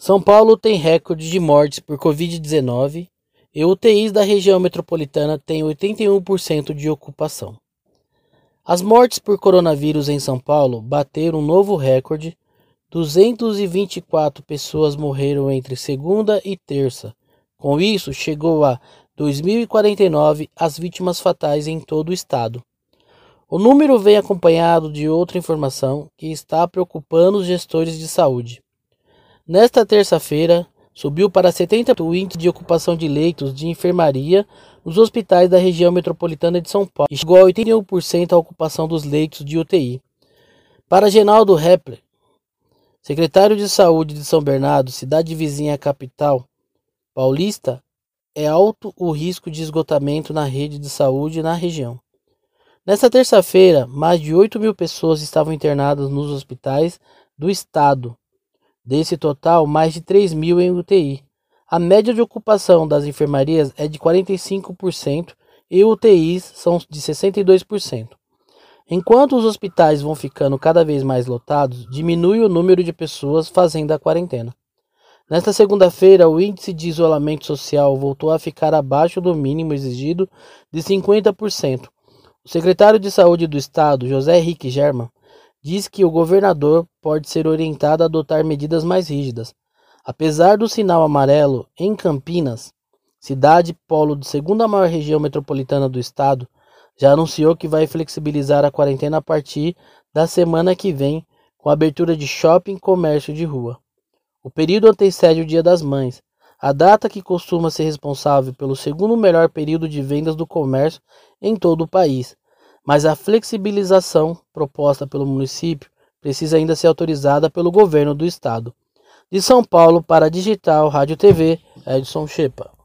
São Paulo tem recorde de mortes por Covid-19 e UTIs da região metropolitana têm 81% de ocupação. As mortes por coronavírus em São Paulo bateram um novo recorde. 224 pessoas morreram entre segunda e terça. Com isso, chegou a 2049 as vítimas fatais em todo o estado. O número vem acompanhado de outra informação que está preocupando os gestores de saúde. Nesta terça-feira, subiu para 70% o índice de ocupação de leitos de enfermaria nos hospitais da região metropolitana de São Paulo e a 81% a ocupação dos leitos de UTI. Para Genaldo Hepler, secretário de Saúde de São Bernardo, cidade vizinha à capital paulista, é alto o risco de esgotamento na rede de saúde na região. Nesta terça-feira, mais de 8 mil pessoas estavam internadas nos hospitais do estado Desse total, mais de 3 mil em UTI. A média de ocupação das enfermarias é de 45% e UTIs são de 62%. Enquanto os hospitais vão ficando cada vez mais lotados, diminui o número de pessoas fazendo a quarentena. Nesta segunda-feira, o índice de isolamento social voltou a ficar abaixo do mínimo exigido de 50%. O secretário de Saúde do Estado, José Henrique German, diz que o governador pode ser orientado a adotar medidas mais rígidas. Apesar do sinal amarelo em Campinas, cidade polo de segunda maior região metropolitana do estado, já anunciou que vai flexibilizar a quarentena a partir da semana que vem, com abertura de shopping e comércio de rua. O período antecede o Dia das Mães, a data que costuma ser responsável pelo segundo melhor período de vendas do comércio em todo o país mas a flexibilização proposta pelo município precisa ainda ser autorizada pelo governo do estado. De São Paulo para Digital Rádio TV, Edson Chepa.